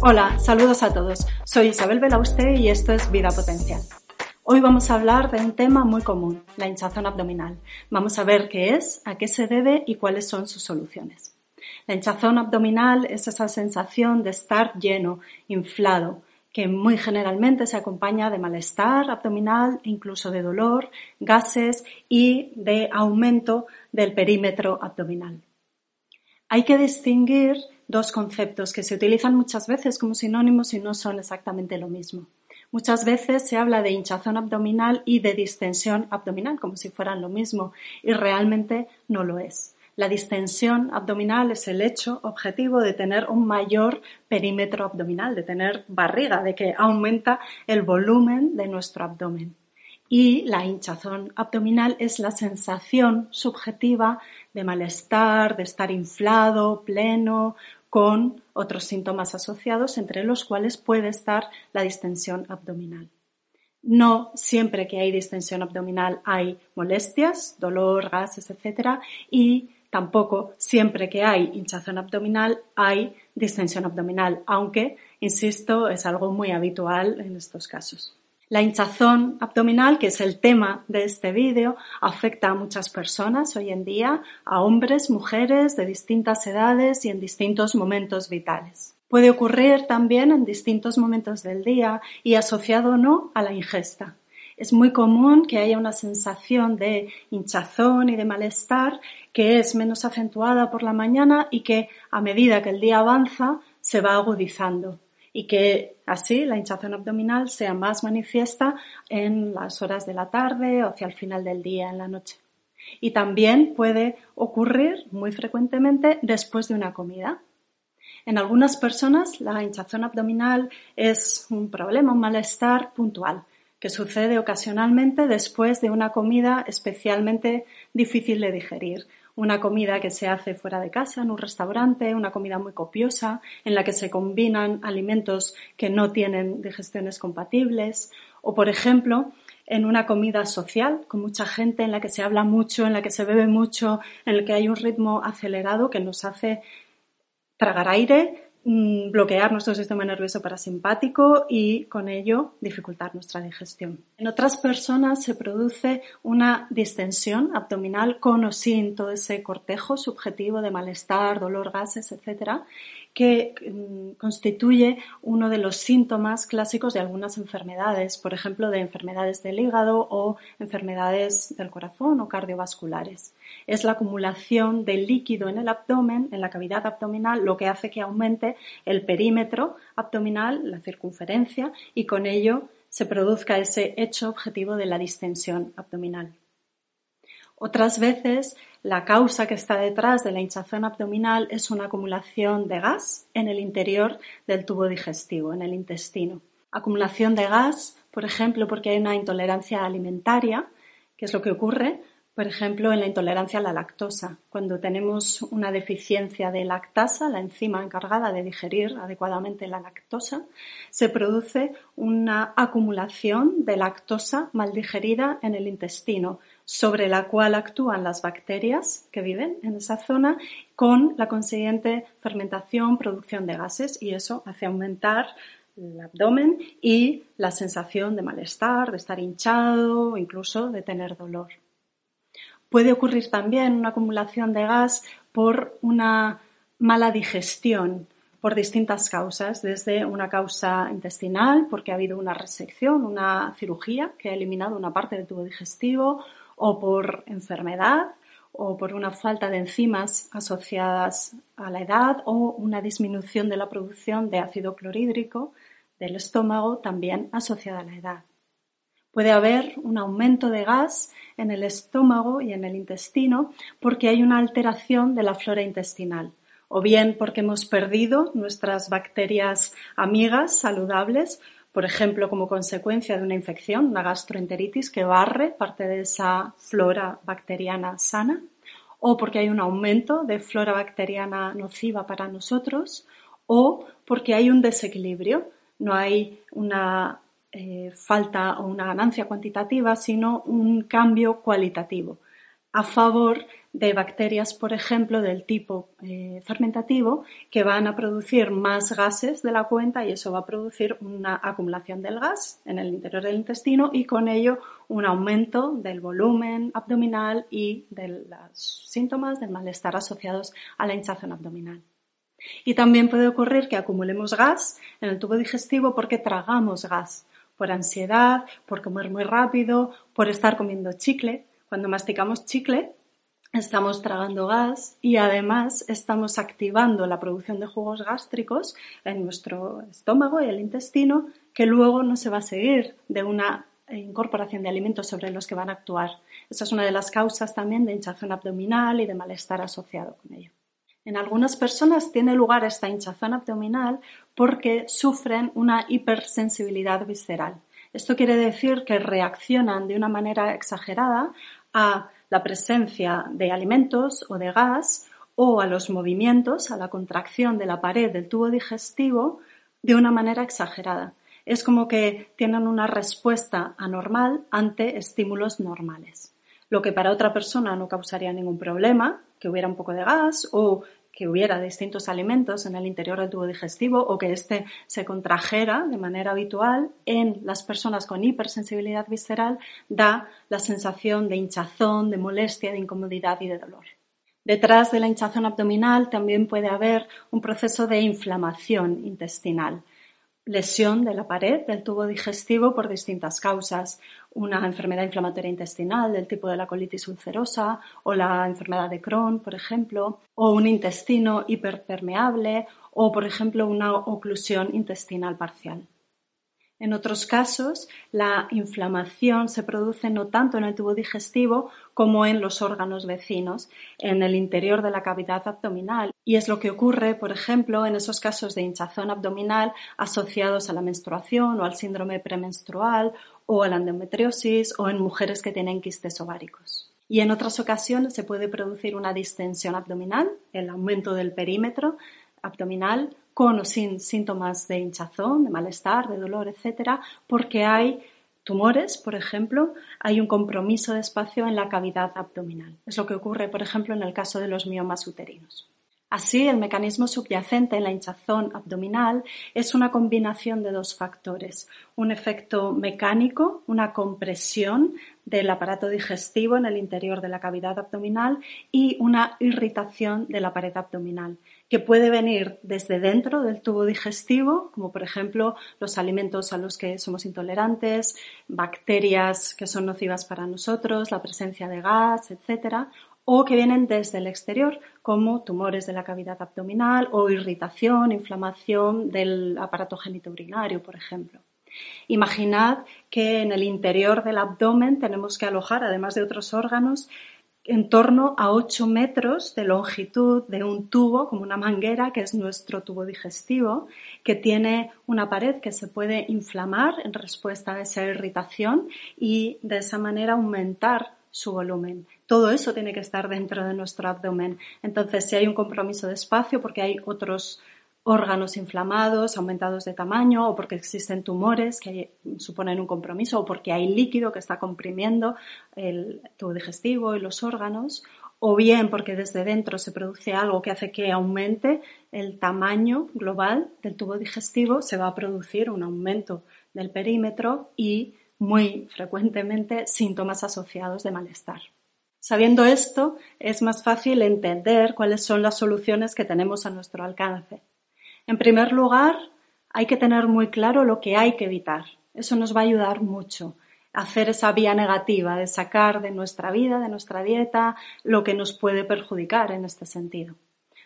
Hola, saludos a todos. Soy Isabel Belauste y esto es Vida Potencial. Hoy vamos a hablar de un tema muy común, la hinchazón abdominal. Vamos a ver qué es, a qué se debe y cuáles son sus soluciones. La hinchazón abdominal es esa sensación de estar lleno, inflado, que muy generalmente se acompaña de malestar abdominal, incluso de dolor, gases y de aumento del perímetro abdominal. Hay que distinguir dos conceptos que se utilizan muchas veces como sinónimos y no son exactamente lo mismo. Muchas veces se habla de hinchazón abdominal y de distensión abdominal como si fueran lo mismo y realmente no lo es. La distensión abdominal es el hecho objetivo de tener un mayor perímetro abdominal, de tener barriga, de que aumenta el volumen de nuestro abdomen. Y la hinchazón abdominal es la sensación subjetiva de malestar, de estar inflado, pleno, con otros síntomas asociados, entre los cuales puede estar la distensión abdominal. No siempre que hay distensión abdominal hay molestias, dolor, gases, etc. Y Tampoco siempre que hay hinchazón abdominal hay distensión abdominal, aunque, insisto, es algo muy habitual en estos casos. La hinchazón abdominal, que es el tema de este vídeo, afecta a muchas personas hoy en día, a hombres, mujeres de distintas edades y en distintos momentos vitales. Puede ocurrir también en distintos momentos del día y asociado o no a la ingesta. Es muy común que haya una sensación de hinchazón y de malestar que es menos acentuada por la mañana y que a medida que el día avanza se va agudizando y que así la hinchazón abdominal sea más manifiesta en las horas de la tarde o hacia el final del día, en la noche. Y también puede ocurrir muy frecuentemente después de una comida. En algunas personas la hinchazón abdominal es un problema, un malestar puntual, que sucede ocasionalmente después de una comida especialmente difícil de digerir. Una comida que se hace fuera de casa, en un restaurante, una comida muy copiosa, en la que se combinan alimentos que no tienen digestiones compatibles, o por ejemplo, en una comida social, con mucha gente, en la que se habla mucho, en la que se bebe mucho, en la que hay un ritmo acelerado que nos hace tragar aire, bloquear nuestro sistema nervioso parasimpático y con ello dificultar nuestra digestión. En otras personas se produce una distensión abdominal con o sin todo ese cortejo subjetivo de malestar, dolor, gases, etc que mm, constituye uno de los síntomas clásicos de algunas enfermedades, por ejemplo, de enfermedades del hígado o enfermedades del corazón o cardiovasculares. Es la acumulación de líquido en el abdomen, en la cavidad abdominal, lo que hace que aumente el perímetro abdominal, la circunferencia, y con ello se produzca ese hecho objetivo de la distensión abdominal. Otras veces la causa que está detrás de la hinchazón abdominal es una acumulación de gas en el interior del tubo digestivo, en el intestino. Acumulación de gas, por ejemplo, porque hay una intolerancia alimentaria, que es lo que ocurre, por ejemplo, en la intolerancia a la lactosa. Cuando tenemos una deficiencia de lactasa, la enzima encargada de digerir adecuadamente la lactosa, se produce una acumulación de lactosa mal digerida en el intestino, sobre la cual actúan las bacterias que viven en esa zona con la consiguiente fermentación, producción de gases y eso hace aumentar el abdomen y la sensación de malestar, de estar hinchado incluso de tener dolor. Puede ocurrir también una acumulación de gas por una mala digestión por distintas causas, desde una causa intestinal, porque ha habido una resección, una cirugía que ha eliminado una parte del tubo digestivo, o por enfermedad, o por una falta de enzimas asociadas a la edad, o una disminución de la producción de ácido clorhídrico del estómago también asociada a la edad. Puede haber un aumento de gas en el estómago y en el intestino porque hay una alteración de la flora intestinal o bien porque hemos perdido nuestras bacterias amigas saludables, por ejemplo, como consecuencia de una infección, una gastroenteritis que barre parte de esa flora bacteriana sana, o porque hay un aumento de flora bacteriana nociva para nosotros, o porque hay un desequilibrio, no hay una eh, falta o una ganancia cuantitativa, sino un cambio cualitativo a favor de bacterias, por ejemplo, del tipo eh, fermentativo, que van a producir más gases de la cuenta y eso va a producir una acumulación del gas en el interior del intestino y con ello un aumento del volumen abdominal y de los síntomas del malestar asociados a la hinchazón abdominal. Y también puede ocurrir que acumulemos gas en el tubo digestivo porque tragamos gas, por ansiedad, por comer muy rápido, por estar comiendo chicle. Cuando masticamos chicle, estamos tragando gas y además estamos activando la producción de jugos gástricos en nuestro estómago y el intestino que luego no se va a seguir de una incorporación de alimentos sobre los que van a actuar. Esa es una de las causas también de hinchazón abdominal y de malestar asociado con ello. En algunas personas tiene lugar esta hinchazón abdominal porque sufren una hipersensibilidad visceral. Esto quiere decir que reaccionan de una manera exagerada a la presencia de alimentos o de gas o a los movimientos, a la contracción de la pared del tubo digestivo de una manera exagerada. Es como que tienen una respuesta anormal ante estímulos normales. Lo que para otra persona no causaría ningún problema, que hubiera un poco de gas o que hubiera distintos alimentos en el interior del tubo digestivo o que éste se contrajera de manera habitual en las personas con hipersensibilidad visceral da la sensación de hinchazón, de molestia, de incomodidad y de dolor. Detrás de la hinchazón abdominal también puede haber un proceso de inflamación intestinal lesión de la pared del tubo digestivo por distintas causas, una enfermedad inflamatoria intestinal del tipo de la colitis ulcerosa o la enfermedad de Crohn, por ejemplo, o un intestino hiperpermeable o, por ejemplo, una oclusión intestinal parcial. En otros casos, la inflamación se produce no tanto en el tubo digestivo como en los órganos vecinos, en el interior de la cavidad abdominal. Y es lo que ocurre, por ejemplo, en esos casos de hinchazón abdominal asociados a la menstruación o al síndrome premenstrual o a la endometriosis o en mujeres que tienen quistes ováricos. Y en otras ocasiones se puede producir una distensión abdominal, el aumento del perímetro abdominal con o sin síntomas de hinchazón, de malestar, de dolor, etcétera, porque hay tumores, por ejemplo, hay un compromiso de espacio en la cavidad abdominal. Es lo que ocurre, por ejemplo, en el caso de los miomas uterinos. Así, el mecanismo subyacente en la hinchazón abdominal es una combinación de dos factores, un efecto mecánico, una compresión del aparato digestivo en el interior de la cavidad abdominal y una irritación de la pared abdominal, que puede venir desde dentro del tubo digestivo, como por ejemplo los alimentos a los que somos intolerantes, bacterias que son nocivas para nosotros, la presencia de gas, etcétera, o que vienen desde el exterior, como tumores de la cavidad abdominal o irritación, inflamación del aparato genitourinario, por ejemplo. Imaginad que en el interior del abdomen tenemos que alojar, además de otros órganos, en torno a 8 metros de longitud de un tubo, como una manguera, que es nuestro tubo digestivo, que tiene una pared que se puede inflamar en respuesta a esa irritación y de esa manera aumentar su volumen. Todo eso tiene que estar dentro de nuestro abdomen. Entonces, si hay un compromiso de espacio porque hay otros órganos inflamados, aumentados de tamaño, o porque existen tumores que suponen un compromiso, o porque hay líquido que está comprimiendo el tubo digestivo y los órganos, o bien porque desde dentro se produce algo que hace que aumente el tamaño global del tubo digestivo, se va a producir un aumento del perímetro y muy frecuentemente síntomas asociados de malestar. Sabiendo esto, es más fácil entender cuáles son las soluciones que tenemos a nuestro alcance. En primer lugar, hay que tener muy claro lo que hay que evitar. Eso nos va a ayudar mucho a hacer esa vía negativa de sacar de nuestra vida, de nuestra dieta, lo que nos puede perjudicar en este sentido.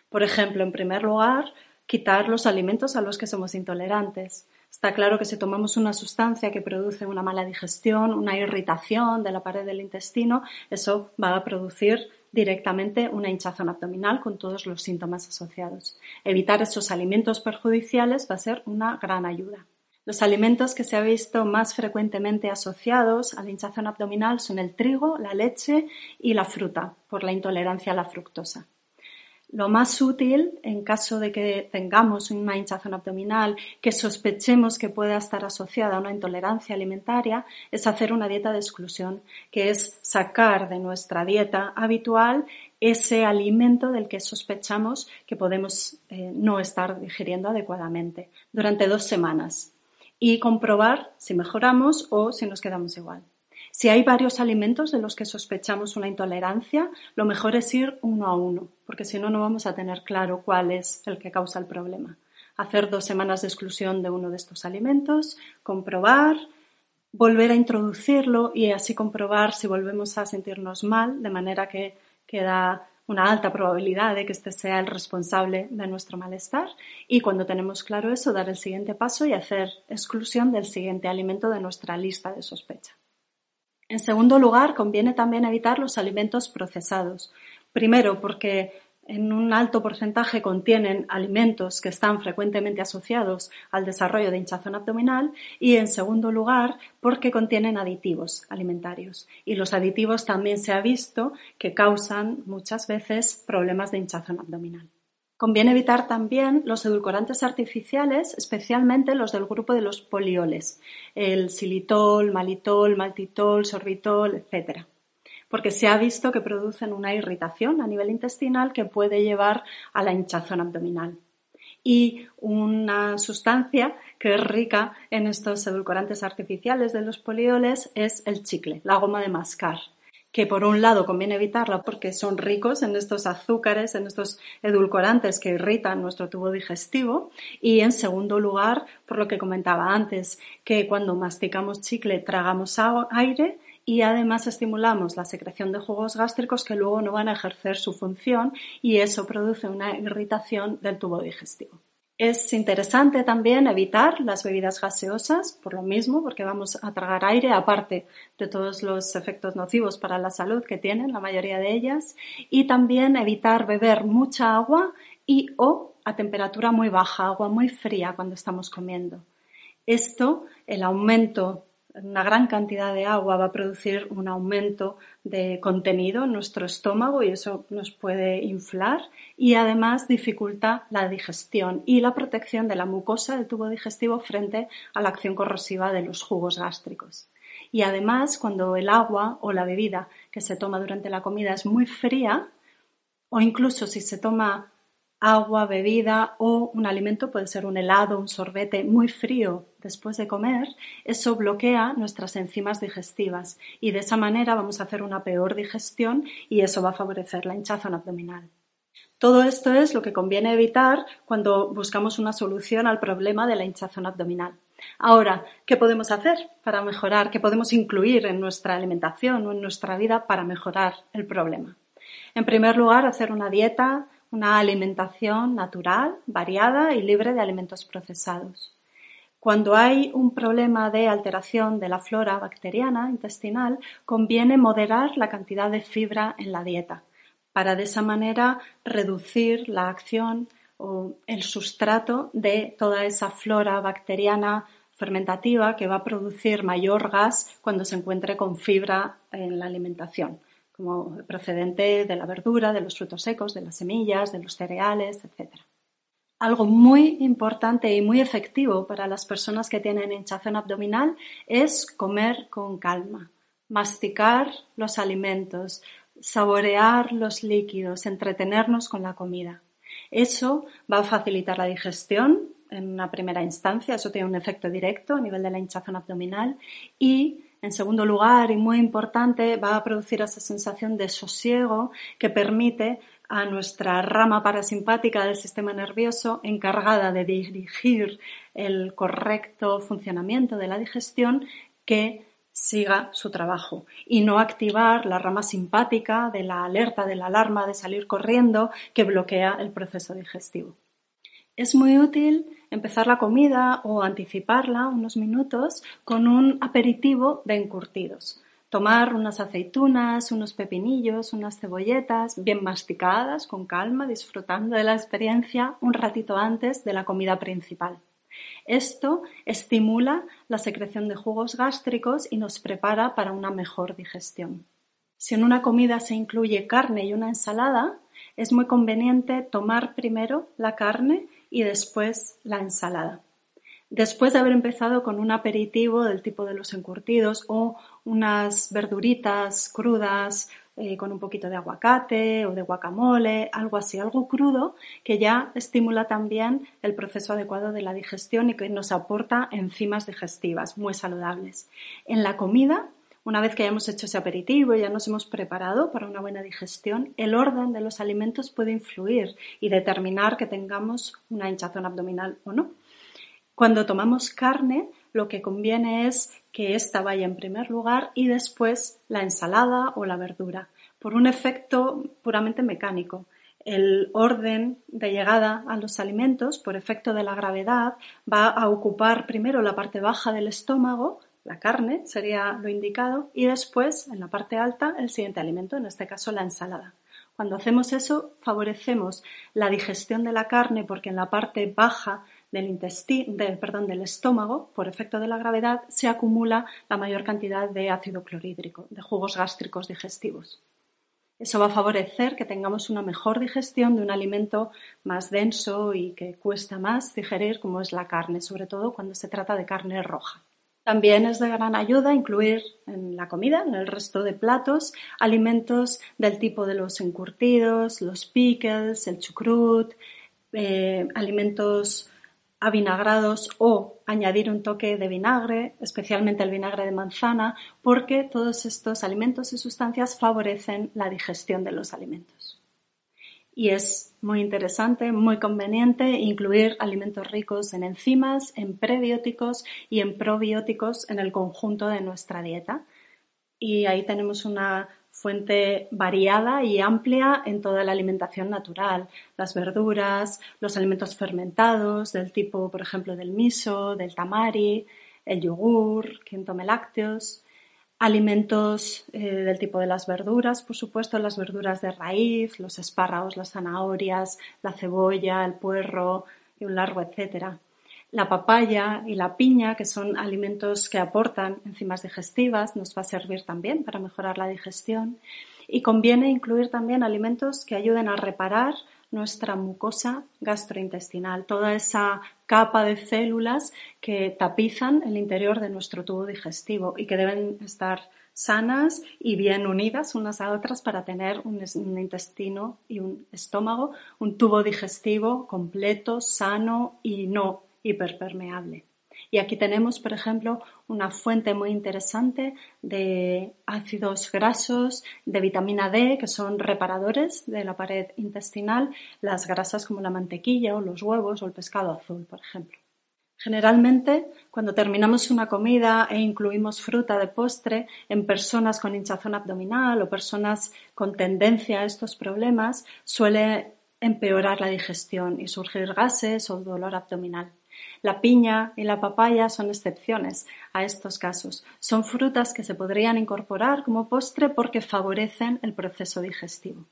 Por ejemplo, en primer lugar, quitar los alimentos a los que somos intolerantes. Está claro que si tomamos una sustancia que produce una mala digestión, una irritación de la pared del intestino, eso va a producir directamente una hinchazón abdominal con todos los síntomas asociados. Evitar esos alimentos perjudiciales va a ser una gran ayuda. Los alimentos que se han visto más frecuentemente asociados a la hinchazón abdominal son el trigo, la leche y la fruta, por la intolerancia a la fructosa. Lo más útil en caso de que tengamos una hinchazón abdominal que sospechemos que pueda estar asociada a una intolerancia alimentaria es hacer una dieta de exclusión, que es sacar de nuestra dieta habitual ese alimento del que sospechamos que podemos eh, no estar digiriendo adecuadamente durante dos semanas y comprobar si mejoramos o si nos quedamos igual. Si hay varios alimentos de los que sospechamos una intolerancia, lo mejor es ir uno a uno, porque si no, no vamos a tener claro cuál es el que causa el problema. Hacer dos semanas de exclusión de uno de estos alimentos, comprobar, volver a introducirlo y así comprobar si volvemos a sentirnos mal, de manera que queda una alta probabilidad de que este sea el responsable de nuestro malestar y cuando tenemos claro eso, dar el siguiente paso y hacer exclusión del siguiente alimento de nuestra lista de sospecha. En segundo lugar, conviene también evitar los alimentos procesados. Primero, porque en un alto porcentaje contienen alimentos que están frecuentemente asociados al desarrollo de hinchazón abdominal y en segundo lugar porque contienen aditivos alimentarios y los aditivos también se ha visto que causan muchas veces problemas de hinchazón abdominal. Conviene evitar también los edulcorantes artificiales, especialmente los del grupo de los polioles, el xilitol, malitol, maltitol, sorbitol, etc. Porque se ha visto que producen una irritación a nivel intestinal que puede llevar a la hinchazón abdominal. Y una sustancia que es rica en estos edulcorantes artificiales de los polioles es el chicle, la goma de mascar que por un lado conviene evitarla porque son ricos en estos azúcares, en estos edulcorantes que irritan nuestro tubo digestivo y en segundo lugar, por lo que comentaba antes, que cuando masticamos chicle tragamos aire y además estimulamos la secreción de jugos gástricos que luego no van a ejercer su función y eso produce una irritación del tubo digestivo. Es interesante también evitar las bebidas gaseosas, por lo mismo, porque vamos a tragar aire, aparte de todos los efectos nocivos para la salud que tienen la mayoría de ellas, y también evitar beber mucha agua y o a temperatura muy baja, agua muy fría cuando estamos comiendo. Esto, el aumento una gran cantidad de agua va a producir un aumento de contenido en nuestro estómago y eso nos puede inflar y además dificulta la digestión y la protección de la mucosa del tubo digestivo frente a la acción corrosiva de los jugos gástricos. Y además, cuando el agua o la bebida que se toma durante la comida es muy fría, o incluso si se toma agua, bebida o un alimento, puede ser un helado, un sorbete muy frío después de comer, eso bloquea nuestras enzimas digestivas y de esa manera vamos a hacer una peor digestión y eso va a favorecer la hinchazón abdominal. Todo esto es lo que conviene evitar cuando buscamos una solución al problema de la hinchazón abdominal. Ahora, ¿qué podemos hacer para mejorar? ¿Qué podemos incluir en nuestra alimentación o en nuestra vida para mejorar el problema? En primer lugar, hacer una dieta una alimentación natural, variada y libre de alimentos procesados. Cuando hay un problema de alteración de la flora bacteriana intestinal, conviene moderar la cantidad de fibra en la dieta para de esa manera reducir la acción o el sustrato de toda esa flora bacteriana fermentativa que va a producir mayor gas cuando se encuentre con fibra en la alimentación como procedente de la verdura, de los frutos secos, de las semillas, de los cereales, etc. Algo muy importante y muy efectivo para las personas que tienen hinchazón abdominal es comer con calma, masticar los alimentos, saborear los líquidos, entretenernos con la comida. Eso va a facilitar la digestión en una primera instancia, eso tiene un efecto directo a nivel de la hinchazón abdominal y En segundo lugar, y muy importante, va a producir esa sensación de sosiego que permite a nuestra rama parasimpática del sistema nervioso encargada de dirigir el correcto funcionamiento de la digestión que siga su trabajo y no activar la rama simpática de la alerta, de la alarma de salir corriendo que bloquea el proceso digestivo. Es muy útil empezar la comida o anticiparla unos minutos con un aperitivo de encurtidos. Tomar unas aceitunas, unos pepinillos, unas cebolletas bien masticadas, con calma, disfrutando de la experiencia un ratito antes de la comida principal. Esto estimula la secreción de jugos gástricos y nos prepara para una mejor digestión. Si en una comida se incluye carne y una ensalada, es muy conveniente tomar primero la carne y después la ensalada. Después de haber empezado con un aperitivo del tipo de los encurtidos o unas verduritas crudas eh, con un poquito de aguacate o de guacamole, algo así, algo crudo que ya estimula también el proceso adecuado de la digestión y que nos aporta enzimas digestivas muy saludables. En la comida una vez que hayamos hecho ese aperitivo y ya nos hemos preparado para una buena digestión, el orden de los alimentos puede influir y determinar que tengamos una hinchazón abdominal o no. Cuando tomamos carne, lo que conviene es que ésta vaya en primer lugar y después la ensalada o la verdura, por un efecto puramente mecánico. El orden de llegada a los alimentos, por efecto de la gravedad, va a ocupar primero la parte baja del estómago, la carne sería lo indicado y después, en la parte alta, el siguiente alimento, en este caso la ensalada. Cuando hacemos eso, favorecemos la digestión de la carne porque en la parte baja del intestino, perdón, del estómago, por efecto de la gravedad, se acumula la mayor cantidad de ácido clorhídrico, de jugos gástricos digestivos. Eso va a favorecer que tengamos una mejor digestión de un alimento más denso y que cuesta más digerir, como es la carne, sobre todo cuando se trata de carne roja. También es de gran ayuda incluir en la comida, en el resto de platos, alimentos del tipo de los encurtidos, los pickles, el chucrut, eh, alimentos avinagrados o añadir un toque de vinagre, especialmente el vinagre de manzana, porque todos estos alimentos y sustancias favorecen la digestión de los alimentos y es muy interesante, muy conveniente incluir alimentos ricos en enzimas, en prebióticos y en probióticos en el conjunto de nuestra dieta. Y ahí tenemos una fuente variada y amplia en toda la alimentación natural, las verduras, los alimentos fermentados del tipo, por ejemplo, del miso, del tamari, el yogur, quien tome lácteos, alimentos eh, del tipo de las verduras, por supuesto, las verduras de raíz, los espárragos, las zanahorias, la cebolla, el puerro y un largo etcétera. La papaya y la piña, que son alimentos que aportan enzimas digestivas, nos va a servir también para mejorar la digestión. Y conviene incluir también alimentos que ayuden a reparar nuestra mucosa gastrointestinal, toda esa capa de células que tapizan el interior de nuestro tubo digestivo y que deben estar sanas y bien unidas unas a otras para tener un, intestino y un estómago, un tubo digestivo completo, sano y no hiperpermeable. Y aquí tenemos, por ejemplo, una fuente muy interesante de ácidos grasos, de vitamina D, que son reparadores de la pared intestinal, las grasas como la mantequilla o los huevos o el pescado azul, por ejemplo. Generalmente, cuando terminamos una comida e incluimos fruta de postre en personas con hinchazón abdominal o personas con tendencia a estos problemas, suele empeorar la digestión y surgir gases o dolor abdominal. La piña y la papaya son excepciones a estos casos. Son frutas que se podrían incorporar como postre porque favorecen el proceso digestivo.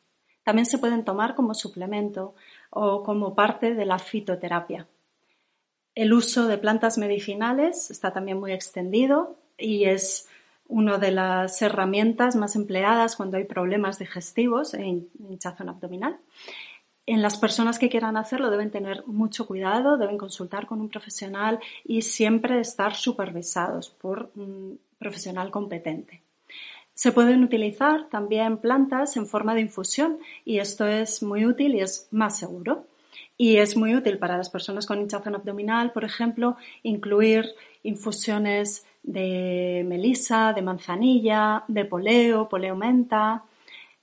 También se pueden tomar como suplemento o como parte de la fitoterapia. El uso de plantas medicinales está también muy extendido y es una de las herramientas más empleadas cuando hay problemas digestivos e hinchazón abdominal. En las personas que quieran hacerlo deben tener mucho cuidado, deben consultar con un profesional y siempre estar supervisados por un profesional competente. Se pueden utilizar también plantas en forma de infusión y esto es muy útil y es más seguro. Y es muy útil para las personas con hinchazón abdominal, por ejemplo, incluir infusiones de melisa, de manzanilla, de poleo, poleo menta,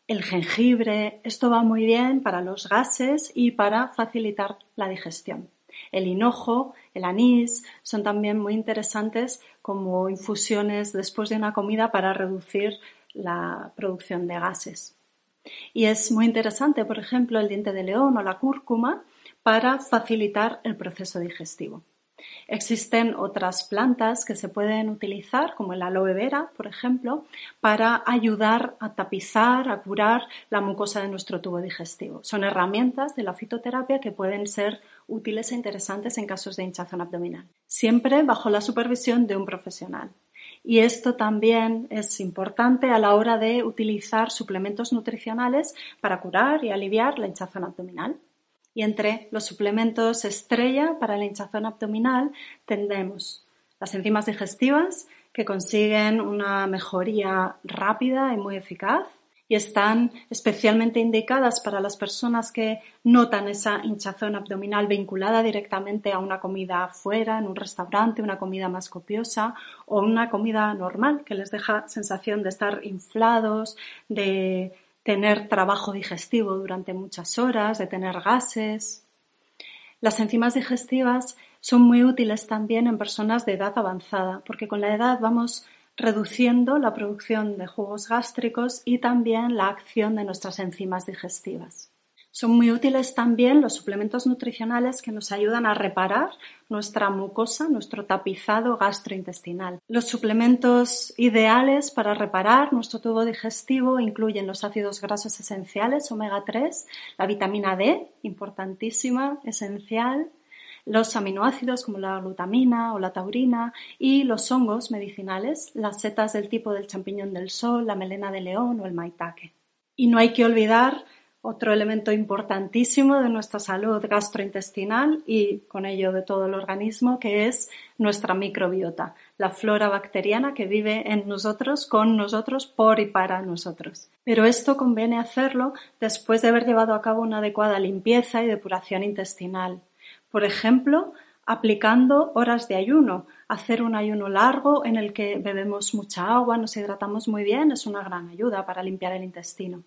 el jengibre. Esto va muy bien para los gases y para facilitar la digestión. El hinojo, el anís son también muy interesantes como infusiones después de una comida para reducir la producción de gases. Y es muy interesante, por ejemplo, el diente de león o la cúrcuma para facilitar el proceso digestivo. Existen otras plantas que se pueden utilizar, como el aloe vera, por ejemplo, para ayudar a tapizar, a curar la mucosa de nuestro tubo digestivo. Son herramientas de la fitoterapia que pueden ser útiles e interesantes en casos de hinchazón abdominal, siempre bajo la supervisión de un profesional. Y esto también es importante a la hora de utilizar suplementos nutricionales para curar y aliviar la hinchazón abdominal. Y entre los suplementos estrella para la hinchazón abdominal tendremos las enzimas digestivas que consiguen una mejoría rápida y muy eficaz y están especialmente indicadas para las personas que notan esa hinchazón abdominal vinculada directamente a una comida fuera, en un restaurante, una comida más copiosa o una comida normal que les deja sensación de estar inflados, de tener trabajo digestivo durante muchas horas, de tener gases. Las enzimas digestivas son muy útiles también en personas de edad avanzada, porque con la edad vamos reduciendo la producción de jugos gástricos y también la acción de nuestras enzimas digestivas. Son muy útiles también los suplementos nutricionales que nos ayudan a reparar nuestra mucosa, nuestro tapizado gastrointestinal. Los suplementos ideales para reparar nuestro tubo digestivo incluyen los ácidos grasos esenciales omega 3, la vitamina D, importantísima, esencial, los aminoácidos como la glutamina o la taurina y los hongos medicinales, las setas del tipo del champiñón del sol, la melena de león o el maitake. Y no hay que olvidar otro elemento importantísimo de nuestra salud gastrointestinal y con ello de todo el organismo, que es nuestra microbiota, la flora bacteriana que vive en nosotros, con nosotros, por y para nosotros. Pero esto conviene hacerlo después de haber llevado a cabo una adecuada limpieza y depuración intestinal. Por ejemplo, aplicando horas de ayuno. Hacer un ayuno largo en el que bebemos mucha agua, nos hidratamos muy bien, es una gran ayuda para limpiar el intestino.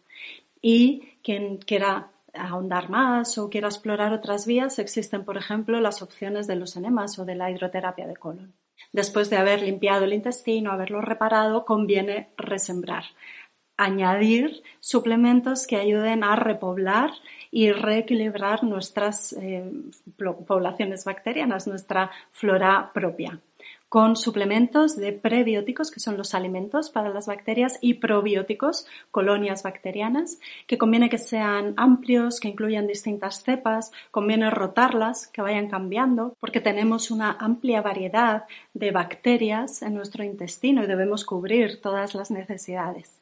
Y quien quiera ahondar más o quiera explorar otras vías, existen, por ejemplo, las opciones de los enemas o de la hidroterapia de colon. Después de haber limpiado el intestino, haberlo reparado, conviene resembrar, añadir suplementos que ayuden a repoblar y reequilibrar nuestras eh, poblaciones bacterianas, nuestra flora propia con suplementos de prebióticos, que son los alimentos para las bacterias, y probióticos, colonias bacterianas, que conviene que sean amplios, que incluyan distintas cepas, conviene rotarlas, que vayan cambiando, porque tenemos una amplia variedad de bacterias en nuestro intestino y debemos cubrir todas las necesidades.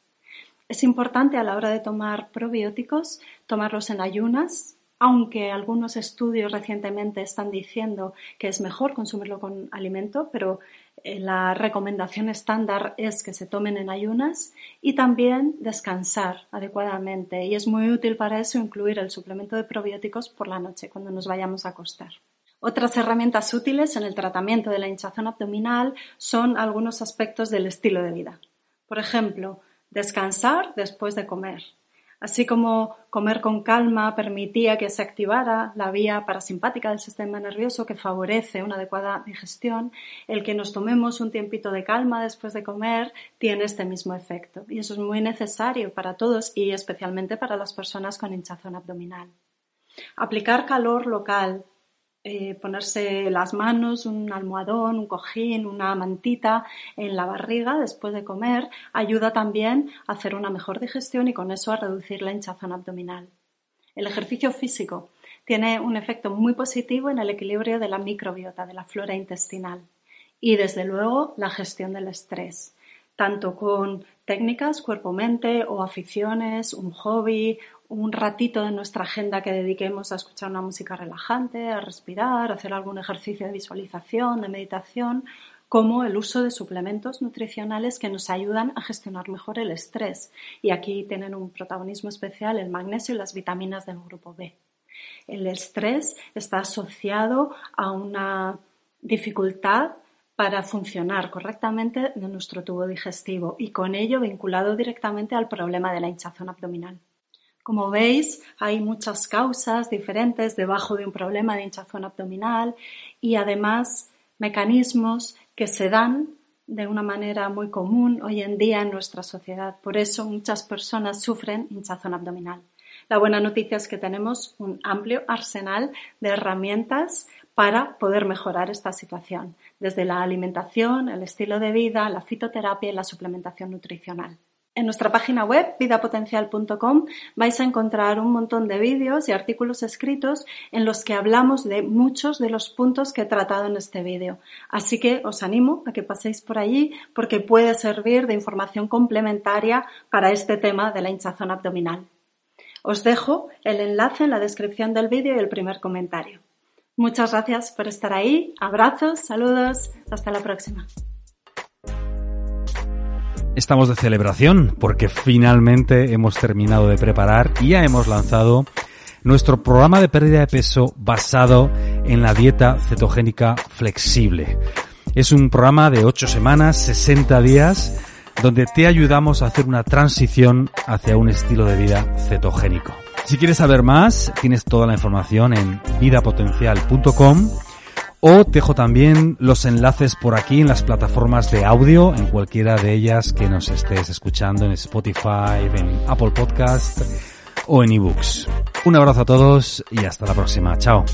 Es importante a la hora de tomar probióticos tomarlos en ayunas, aunque algunos estudios recientemente están diciendo que es mejor consumirlo con alimento, pero eh, la recomendación estándar es que se tomen en ayunas y también descansar adecuadamente. Y es muy útil para eso incluir el suplemento de probióticos por la noche, cuando nos vayamos a acostar. Otras herramientas útiles en el tratamiento de la hinchazón abdominal son algunos aspectos del estilo de vida. Por ejemplo, descansar después de comer, así como comer con calma permitía que se activara la vía parasimpática del sistema nervioso que favorece una adecuada digestión, el que nos tomemos un tiempito de calma después de comer tiene este mismo efecto. Y eso es muy necesario para todos y especialmente para las personas con hinchazón abdominal. Aplicar calor local eh, ponerse las manos, un almohadón, un cojín, una mantita en la barriga después de comer, ayuda también a hacer una mejor digestión y con eso a reducir la hinchazón abdominal. El ejercicio físico tiene un efecto muy positivo en el equilibrio de la microbiota, de la flora intestinal y desde luego la gestión del estrés, tanto con técnicas cuerpo-mente o aficiones, un hobby, un ratito de nuestra agenda que dediquemos a escuchar una música relajante, a respirar, a hacer algún ejercicio de visualización, de meditación, como el uso de suplementos nutricionales que nos ayudan a gestionar mejor el estrés. Y aquí tienen un protagonismo especial el magnesio y las vitaminas del grupo B. El estrés está asociado a una dificultad para funcionar correctamente de nuestro tubo digestivo y con ello vinculado directamente al problema de la hinchazón abdominal. Como veis, hay muchas causas diferentes debajo de un problema de hinchazón abdominal y además mecanismos que se dan de una manera muy común hoy en día en nuestra sociedad. Por eso muchas personas sufren hinchazón abdominal. La buena noticia es que tenemos un amplio arsenal de herramientas para poder mejorar esta situación, desde la alimentación, el estilo de vida, la fitoterapia y la suplementación nutricional. En nuestra página web, vidapotencial.com, vais a encontrar un montón de vídeos y artículos escritos en los que hablamos de muchos de los puntos que he tratado en este vídeo. Así que os animo a que paséis por allí porque puede servir de información complementaria para este tema de la hinchazón abdominal. Os dejo el enlace en la descripción del vídeo y el primer comentario. Muchas gracias por estar ahí. Abrazos, saludos. Hasta la próxima. Estamos de celebración porque finalmente hemos terminado de preparar y ya hemos lanzado nuestro programa de pérdida de peso basado en la dieta cetogénica flexible. Es un programa de 8 semanas, 60 días, donde te ayudamos a hacer una transición hacia un estilo de vida cetogénico. Si quieres saber más, tienes toda la información en vidapotencial.com o te dejo también los enlaces por aquí en las plataformas de audio, en cualquiera de ellas que nos estés escuchando, en Spotify, en Apple Podcast o en eBooks. Un abrazo a todos y hasta la próxima. Chao.